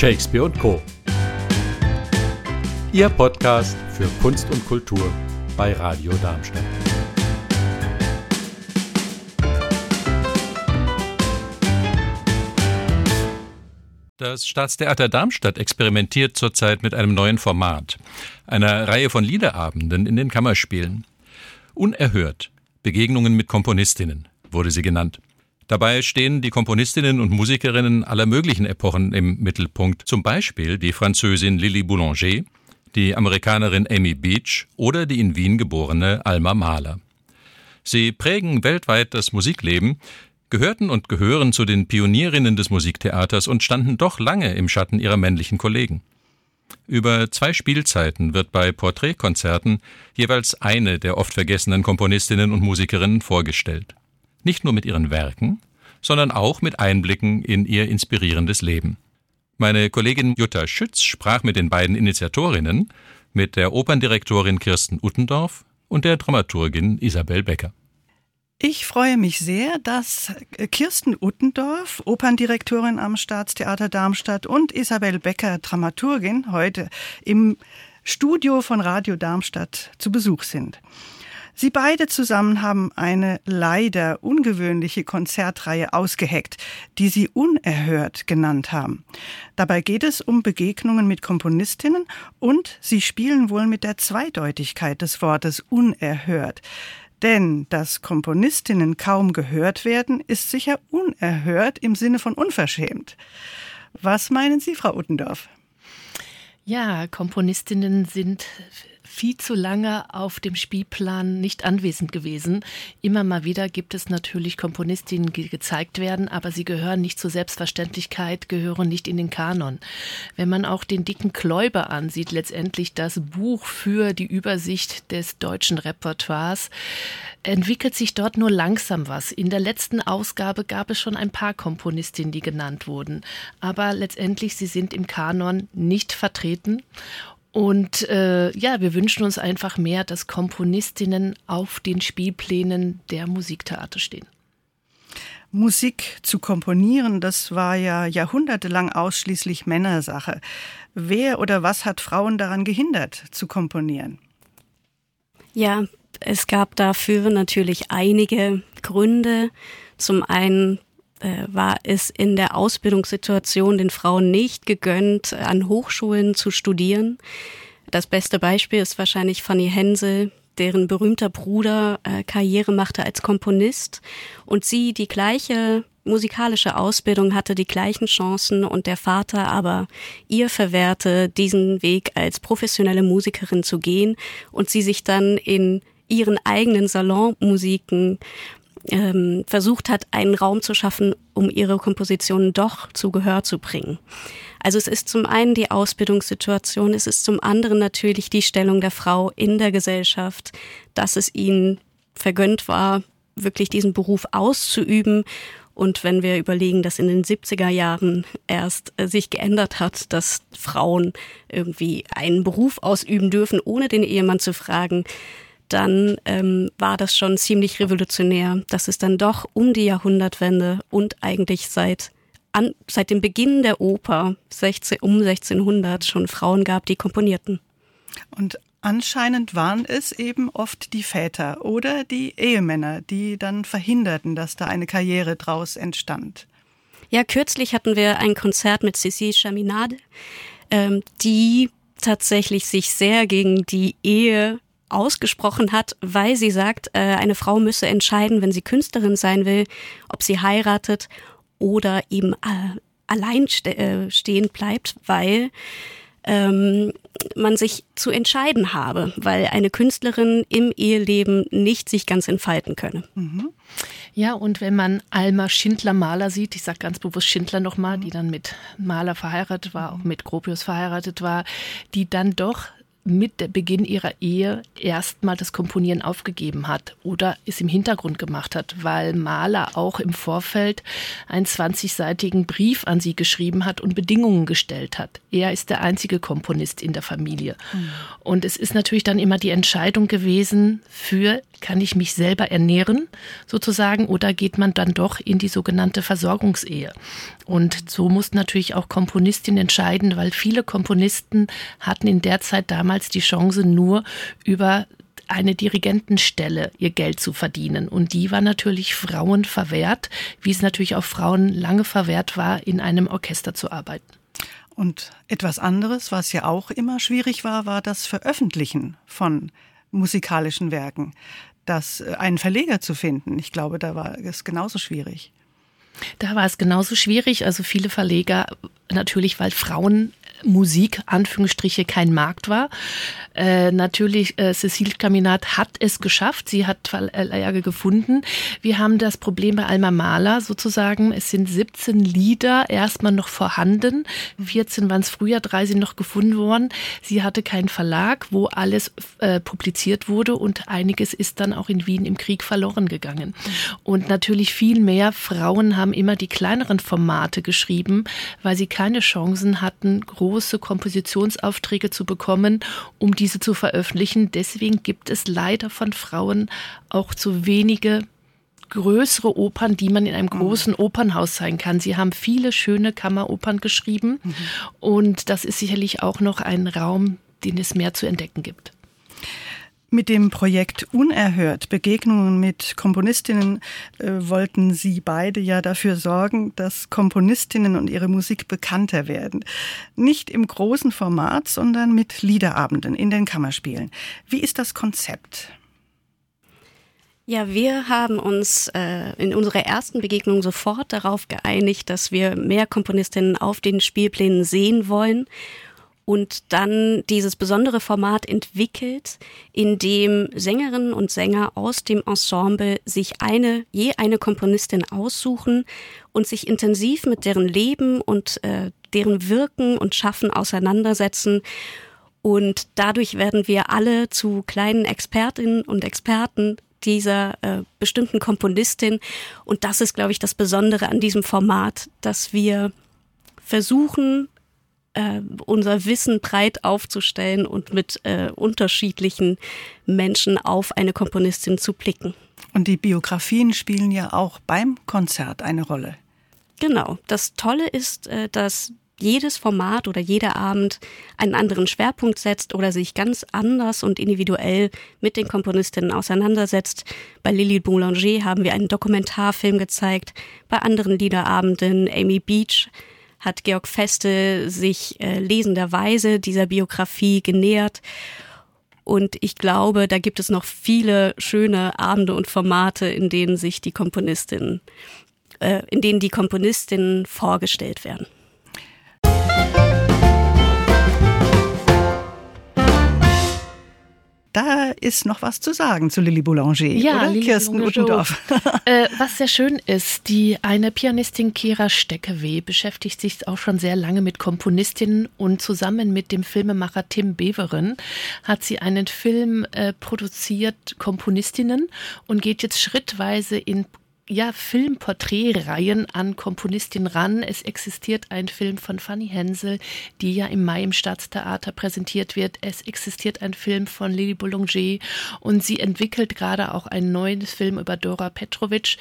Shakespeare und Co. Ihr Podcast für Kunst und Kultur bei Radio Darmstadt. Das Staatstheater Darmstadt experimentiert zurzeit mit einem neuen Format, einer Reihe von Liederabenden in den Kammerspielen. Unerhört Begegnungen mit Komponistinnen wurde sie genannt. Dabei stehen die Komponistinnen und Musikerinnen aller möglichen Epochen im Mittelpunkt, zum Beispiel die Französin Lily Boulanger, die Amerikanerin Amy Beach oder die in Wien geborene Alma Mahler. Sie prägen weltweit das Musikleben, gehörten und gehören zu den Pionierinnen des Musiktheaters und standen doch lange im Schatten ihrer männlichen Kollegen. Über zwei Spielzeiten wird bei Porträtkonzerten jeweils eine der oft vergessenen Komponistinnen und Musikerinnen vorgestellt. Nicht nur mit ihren Werken, sondern auch mit Einblicken in ihr inspirierendes Leben. Meine Kollegin Jutta Schütz sprach mit den beiden Initiatorinnen, mit der Operndirektorin Kirsten Uttendorf und der Dramaturgin Isabel Becker. Ich freue mich sehr, dass Kirsten Uttendorf, Operndirektorin am Staatstheater Darmstadt und Isabel Becker, Dramaturgin, heute im Studio von Radio Darmstadt zu Besuch sind. Sie beide zusammen haben eine leider ungewöhnliche Konzertreihe ausgeheckt, die sie unerhört genannt haben. Dabei geht es um Begegnungen mit Komponistinnen und sie spielen wohl mit der Zweideutigkeit des Wortes unerhört. Denn dass Komponistinnen kaum gehört werden, ist sicher unerhört im Sinne von unverschämt. Was meinen Sie, Frau Uttendorf? Ja, Komponistinnen sind viel zu lange auf dem Spielplan nicht anwesend gewesen. Immer mal wieder gibt es natürlich Komponistinnen, die gezeigt werden, aber sie gehören nicht zur Selbstverständlichkeit, gehören nicht in den Kanon. Wenn man auch den dicken Kläuber ansieht, letztendlich das Buch für die Übersicht des deutschen Repertoires, entwickelt sich dort nur langsam was. In der letzten Ausgabe gab es schon ein paar Komponistinnen, die genannt wurden, aber letztendlich sie sind im Kanon nicht vertreten und äh, ja, wir wünschen uns einfach mehr, dass Komponistinnen auf den Spielplänen der Musiktheater stehen. Musik zu komponieren, das war ja jahrhundertelang ausschließlich Männersache. Wer oder was hat Frauen daran gehindert, zu komponieren? Ja, es gab dafür natürlich einige Gründe. Zum einen war es in der Ausbildungssituation den Frauen nicht gegönnt, an Hochschulen zu studieren. Das beste Beispiel ist wahrscheinlich Fanny Hensel, deren berühmter Bruder äh, Karriere machte als Komponist. Und sie die gleiche musikalische Ausbildung hatte, die gleichen Chancen. Und der Vater aber ihr verwehrte, diesen Weg als professionelle Musikerin zu gehen. Und sie sich dann in ihren eigenen Salonmusiken ähm, versucht hat, einen Raum zu schaffen, um ihre Kompositionen doch zu Gehör zu bringen. Also es ist zum einen die Ausbildungssituation, es ist zum anderen natürlich die Stellung der Frau in der Gesellschaft, dass es ihnen vergönnt war, wirklich diesen Beruf auszuüben. Und wenn wir überlegen, dass in den 70er Jahren erst äh, sich geändert hat, dass Frauen irgendwie einen Beruf ausüben dürfen, ohne den Ehemann zu fragen, dann ähm, war das schon ziemlich revolutionär, dass es dann doch um die Jahrhundertwende und eigentlich seit an, seit dem Beginn der Oper 16, um 1600 schon Frauen gab, die komponierten. Und anscheinend waren es eben oft die Väter oder die Ehemänner, die dann verhinderten, dass da eine Karriere draus entstand. Ja, kürzlich hatten wir ein Konzert mit Cécile Chaminade, ähm, die tatsächlich sich sehr gegen die Ehe ausgesprochen hat, weil sie sagt, äh, eine Frau müsse entscheiden, wenn sie Künstlerin sein will, ob sie heiratet oder eben äh, allein äh, stehen bleibt, weil ähm, man sich zu entscheiden habe, weil eine Künstlerin im Eheleben nicht sich ganz entfalten könne. Mhm. Ja, und wenn man Alma Schindler-Maler sieht, ich sage ganz bewusst Schindler nochmal, die dann mit Maler verheiratet war, auch mit Gropius verheiratet war, die dann doch mit Beginn ihrer Ehe erstmal das Komponieren aufgegeben hat oder es im Hintergrund gemacht hat, weil Mahler auch im Vorfeld einen 20-seitigen Brief an sie geschrieben hat und Bedingungen gestellt hat. Er ist der einzige Komponist in der Familie. Mhm. Und es ist natürlich dann immer die Entscheidung gewesen für, kann ich mich selber ernähren sozusagen oder geht man dann doch in die sogenannte Versorgungsehe? Und so mussten natürlich auch Komponistinnen entscheiden, weil viele Komponisten hatten in der Zeit damals die Chance, nur über eine Dirigentenstelle ihr Geld zu verdienen. Und die war natürlich Frauen verwehrt, wie es natürlich auch Frauen lange verwehrt war, in einem Orchester zu arbeiten. Und etwas anderes, was ja auch immer schwierig war, war das Veröffentlichen von musikalischen Werken. Das äh, einen Verleger zu finden, ich glaube, da war es genauso schwierig. Da war es genauso schwierig. Also viele Verleger, natürlich, weil Frauen Musik, Anführungsstriche, kein Markt war. Äh, natürlich, äh, Cecile Caminat hat es geschafft. Sie hat Verlage gefunden. Wir haben das Problem bei Alma Mahler sozusagen. Es sind 17 Lieder erstmal noch vorhanden. 14 waren es früher, drei sind noch gefunden worden. Sie hatte keinen Verlag, wo alles äh, publiziert wurde und einiges ist dann auch in Wien im Krieg verloren gegangen. Und natürlich viel mehr Frauen haben immer die kleineren Formate geschrieben, weil sie keine Chancen hatten, große Kompositionsaufträge zu bekommen, um diese zu veröffentlichen. Deswegen gibt es leider von Frauen auch zu wenige größere Opern, die man in einem mhm. großen Opernhaus sein kann. Sie haben viele schöne Kammeropern geschrieben mhm. und das ist sicherlich auch noch ein Raum, den es mehr zu entdecken gibt. Mit dem Projekt Unerhört, Begegnungen mit Komponistinnen, äh, wollten Sie beide ja dafür sorgen, dass Komponistinnen und ihre Musik bekannter werden. Nicht im großen Format, sondern mit Liederabenden in den Kammerspielen. Wie ist das Konzept? Ja, wir haben uns äh, in unserer ersten Begegnung sofort darauf geeinigt, dass wir mehr Komponistinnen auf den Spielplänen sehen wollen und dann dieses besondere Format entwickelt, in dem Sängerinnen und Sänger aus dem Ensemble sich eine, je eine Komponistin aussuchen und sich intensiv mit deren Leben und äh, deren Wirken und Schaffen auseinandersetzen. Und dadurch werden wir alle zu kleinen Expertinnen und Experten dieser äh, bestimmten Komponistin. Und das ist, glaube ich, das Besondere an diesem Format, dass wir versuchen, äh, unser Wissen breit aufzustellen und mit äh, unterschiedlichen Menschen auf eine Komponistin zu blicken. Und die Biografien spielen ja auch beim Konzert eine Rolle. Genau. Das Tolle ist, äh, dass jedes Format oder jeder Abend einen anderen Schwerpunkt setzt oder sich ganz anders und individuell mit den Komponistinnen auseinandersetzt. Bei Lily Boulanger haben wir einen Dokumentarfilm gezeigt, bei anderen Liederabenden Amy Beach hat Georg Feste sich äh, lesenderweise dieser Biografie genähert. Und ich glaube, da gibt es noch viele schöne Abende und Formate, in denen sich die Komponistinnen, äh, in denen die Komponistinnen vorgestellt werden. Da ist noch was zu sagen zu Lilly Boulanger, ja, oder? Lili Kirsten Uttendorf. äh, was sehr schön ist, die eine Pianistin Kira Steckeweh beschäftigt sich auch schon sehr lange mit Komponistinnen und zusammen mit dem Filmemacher Tim Beveren hat sie einen Film äh, produziert, Komponistinnen, und geht jetzt schrittweise in ja, Filmporträtreihen an Komponistin ran. Es existiert ein Film von Fanny Hensel, die ja im Mai im Staatstheater präsentiert wird. Es existiert ein Film von Lili Boulanger und sie entwickelt gerade auch einen neuen Film über Dora Petrovic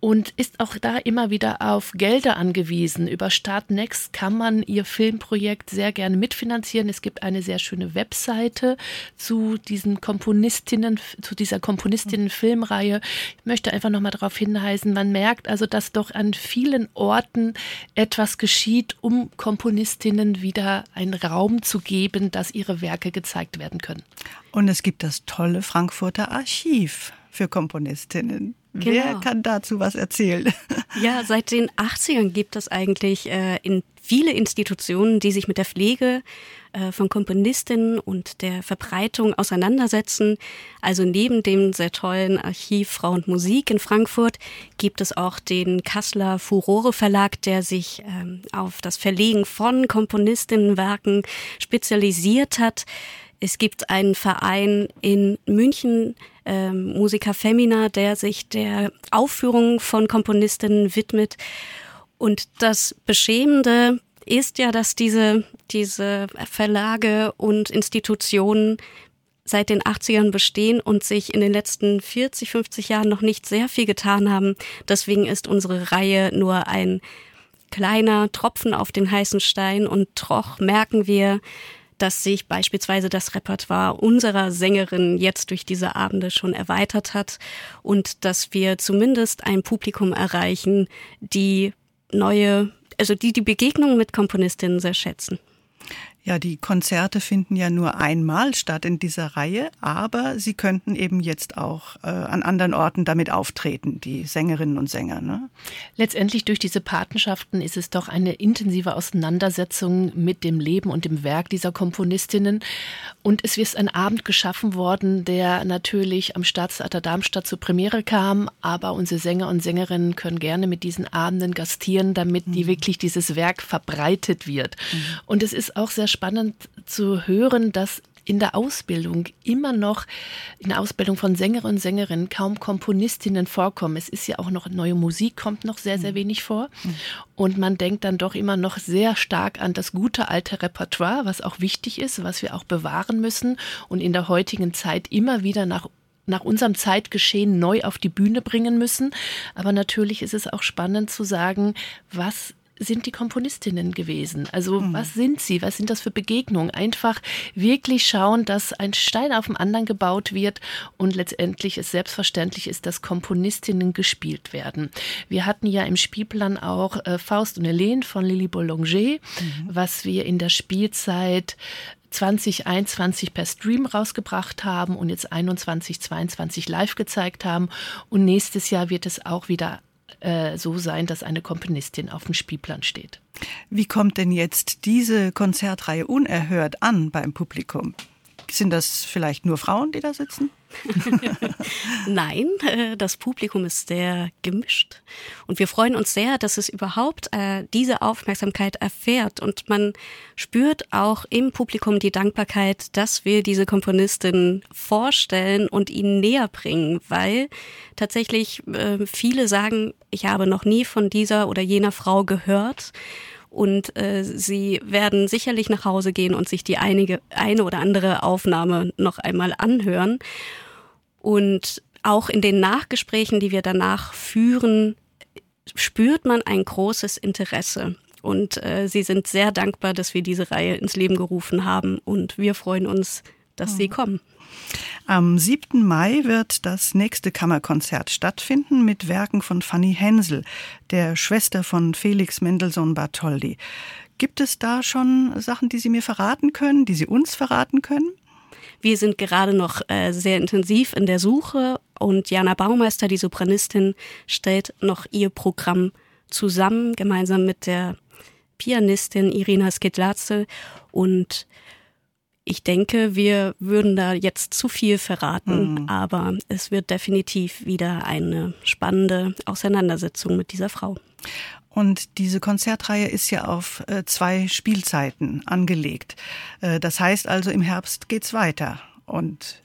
und ist auch da immer wieder auf Gelder angewiesen. Über Start Next kann man ihr Filmprojekt sehr gerne mitfinanzieren. Es gibt eine sehr schöne Webseite zu diesen Komponistinnen, zu dieser Komponistinnen-Filmreihe. Ich möchte einfach nochmal darauf hinweisen, hinweisen. Man merkt also, dass doch an vielen Orten etwas geschieht, um Komponistinnen wieder einen Raum zu geben, dass ihre Werke gezeigt werden können. Und es gibt das tolle Frankfurter Archiv für Komponistinnen. Genau. Wer kann dazu was erzählen? Ja, seit den 80ern gibt es eigentlich äh, in viele Institutionen, die sich mit der Pflege von Komponistinnen und der Verbreitung auseinandersetzen. Also neben dem sehr tollen Archiv Frau und Musik in Frankfurt gibt es auch den Kasseler Furore Verlag, der sich ähm, auf das Verlegen von Komponistinnenwerken spezialisiert hat. Es gibt einen Verein in München, ähm, Musica Femina, der sich der Aufführung von Komponistinnen widmet. Und das Beschämende ist ja, dass diese, diese Verlage und Institutionen seit den 80ern bestehen und sich in den letzten 40, 50 Jahren noch nicht sehr viel getan haben. Deswegen ist unsere Reihe nur ein kleiner Tropfen auf den heißen Stein und doch merken wir, dass sich beispielsweise das Repertoire unserer Sängerin jetzt durch diese Abende schon erweitert hat und dass wir zumindest ein Publikum erreichen, die neue, also die die Begegnung mit Komponistinnen sehr schätzen. Ja, die Konzerte finden ja nur einmal statt in dieser Reihe, aber sie könnten eben jetzt auch äh, an anderen Orten damit auftreten, die Sängerinnen und Sänger. Ne? Letztendlich durch diese Patenschaften ist es doch eine intensive Auseinandersetzung mit dem Leben und dem Werk dieser Komponistinnen. Und es ist ein Abend geschaffen worden, der natürlich am Staatstheater Darmstadt zur Premiere kam, aber unsere Sänger und Sängerinnen können gerne mit diesen Abenden gastieren, damit mhm. die wirklich dieses Werk verbreitet wird. Mhm. Und es ist auch sehr spannend zu hören, dass in der Ausbildung immer noch, in der Ausbildung von Sängerinnen und Sängerinnen kaum Komponistinnen vorkommen. Es ist ja auch noch neue Musik, kommt noch sehr, sehr mhm. wenig vor. Mhm. Und man denkt dann doch immer noch sehr stark an das gute alte Repertoire, was auch wichtig ist, was wir auch bewahren müssen und in der heutigen Zeit immer wieder nach nach unserem Zeitgeschehen neu auf die Bühne bringen müssen. Aber natürlich ist es auch spannend zu sagen, was sind die Komponistinnen gewesen? Also mhm. was sind sie? Was sind das für Begegnungen? Einfach wirklich schauen, dass ein Stein auf dem anderen gebaut wird und letztendlich es selbstverständlich ist, dass Komponistinnen gespielt werden. Wir hatten ja im Spielplan auch äh, Faust und Helene von Lili Boulanger, mhm. was wir in der Spielzeit 2021 per Stream rausgebracht haben und jetzt 21, 22 live gezeigt haben. Und nächstes Jahr wird es auch wieder äh, so sein, dass eine Komponistin auf dem Spielplan steht. Wie kommt denn jetzt diese Konzertreihe unerhört an beim Publikum? Sind das vielleicht nur Frauen, die da sitzen? Nein, äh, das Publikum ist sehr gemischt. Und wir freuen uns sehr, dass es überhaupt äh, diese Aufmerksamkeit erfährt. Und man spürt auch im Publikum die Dankbarkeit, dass wir diese Komponistin vorstellen und ihnen näher bringen, weil tatsächlich äh, viele sagen, ich habe noch nie von dieser oder jener Frau gehört und äh, sie werden sicherlich nach Hause gehen und sich die einige, eine oder andere Aufnahme noch einmal anhören. Und auch in den Nachgesprächen, die wir danach führen, spürt man ein großes Interesse. Und äh, sie sind sehr dankbar, dass wir diese Reihe ins Leben gerufen haben. Und wir freuen uns, dass sie mhm. kommen. Am 7. Mai wird das nächste Kammerkonzert stattfinden mit Werken von Fanny Hensel, der Schwester von Felix Mendelssohn Bartholdy. Gibt es da schon Sachen, die Sie mir verraten können, die Sie uns verraten können? Wir sind gerade noch äh, sehr intensiv in der Suche und Jana Baumeister, die Sopranistin, stellt noch ihr Programm zusammen, gemeinsam mit der Pianistin Irina Skedlatze und ich denke, wir würden da jetzt zu viel verraten, mhm. aber es wird definitiv wieder eine spannende Auseinandersetzung mit dieser Frau. Und diese Konzertreihe ist ja auf äh, zwei Spielzeiten angelegt. Äh, das heißt also, im Herbst geht's weiter. Und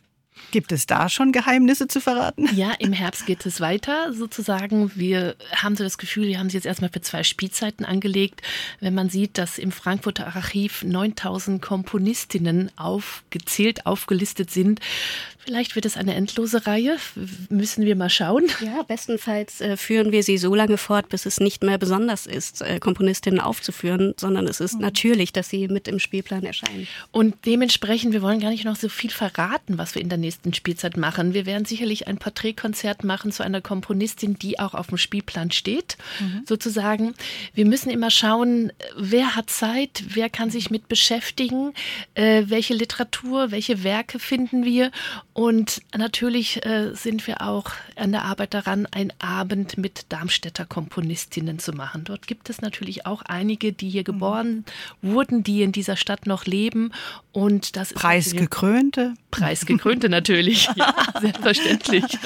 Gibt es da schon Geheimnisse zu verraten? Ja, im Herbst geht es weiter sozusagen. Wir haben so das Gefühl, wir haben sie jetzt erstmal für zwei Spielzeiten angelegt. Wenn man sieht, dass im Frankfurter Archiv 9000 Komponistinnen aufgezählt, aufgelistet sind, vielleicht wird es eine endlose Reihe. Müssen wir mal schauen. Ja, bestenfalls äh, führen wir sie so lange fort, bis es nicht mehr besonders ist, äh, Komponistinnen aufzuführen, sondern es ist mhm. natürlich, dass sie mit im Spielplan erscheinen. Und dementsprechend, wir wollen gar nicht noch so viel verraten, was wir in der nächsten nächsten Spielzeit machen. Wir werden sicherlich ein Porträtkonzert machen zu einer Komponistin, die auch auf dem Spielplan steht, mhm. sozusagen. Wir müssen immer schauen, wer hat Zeit, wer kann sich mit beschäftigen, äh, welche Literatur, welche Werke finden wir. Und natürlich äh, sind wir auch an der Arbeit daran, einen Abend mit Darmstädter Komponistinnen zu machen. Dort gibt es natürlich auch einige, die hier mhm. geboren mhm. wurden, die in dieser Stadt noch leben. Und das Preisgekrönte. Preisgekrönte natürlich, ja, selbstverständlich.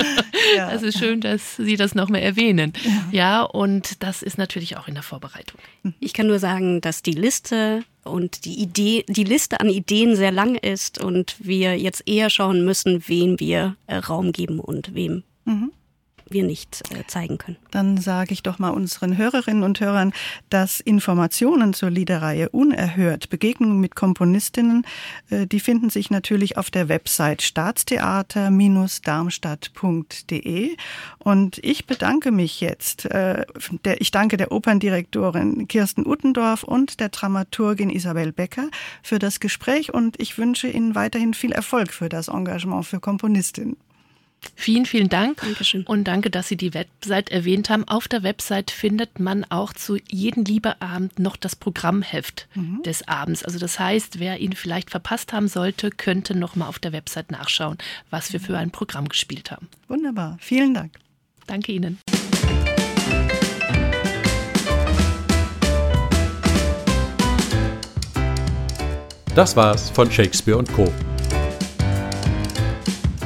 Ja. Das ist schön, dass Sie das nochmal erwähnen. Ja. ja, und das ist natürlich auch in der Vorbereitung. Ich kann nur sagen, dass die Liste und die Idee, die Liste an Ideen sehr lang ist und wir jetzt eher schauen müssen, wem wir äh, Raum geben und wem. Mhm wir nicht äh, zeigen können. Dann sage ich doch mal unseren Hörerinnen und Hörern, dass Informationen zur Liederreihe Unerhört, Begegnungen mit Komponistinnen, äh, die finden sich natürlich auf der Website staatstheater-darmstadt.de. Und ich bedanke mich jetzt, äh, ich danke der Operndirektorin Kirsten Uttendorf und der Dramaturgin Isabel Becker für das Gespräch und ich wünsche Ihnen weiterhin viel Erfolg für das Engagement für Komponistinnen. Vielen, vielen Dank. Dankeschön. Und danke, dass Sie die Website erwähnt haben. Auf der Website findet man auch zu jedem Liebeabend noch das Programmheft mhm. des Abends. Also das heißt, wer ihn vielleicht verpasst haben sollte, könnte noch mal auf der Website nachschauen, was wir für ein Programm gespielt haben. Wunderbar. Vielen Dank. Danke Ihnen. Das war's von Shakespeare und Co.